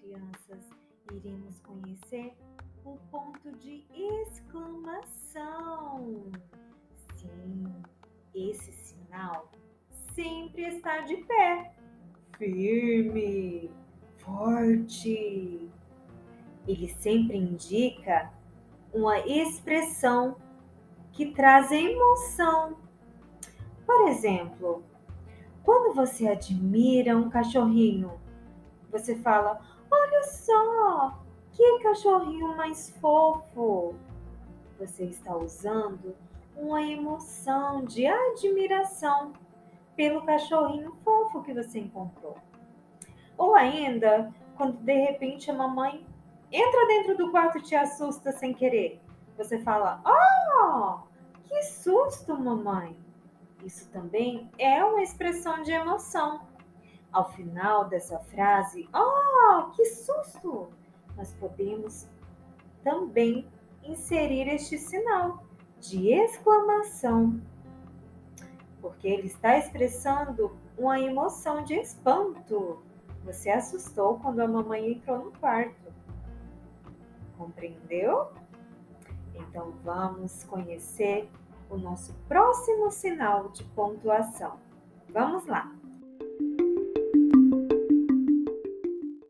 Crianças, iremos conhecer o ponto de exclamação. Sim, esse sinal sempre está de pé, firme, forte. Ele sempre indica uma expressão que traz emoção. Por exemplo, quando você admira um cachorrinho, você fala: Olha só, que cachorrinho mais fofo! Você está usando uma emoção de admiração pelo cachorrinho fofo que você encontrou. Ou ainda, quando de repente a mamãe entra dentro do quarto e te assusta sem querer. Você fala: Oh, que susto, mamãe! Isso também é uma expressão de emoção. Ao final dessa frase, oh, que susto! Nós podemos também inserir este sinal de exclamação, porque ele está expressando uma emoção de espanto. Você assustou quando a mamãe entrou no quarto. Compreendeu? Então vamos conhecer o nosso próximo sinal de pontuação. Vamos lá!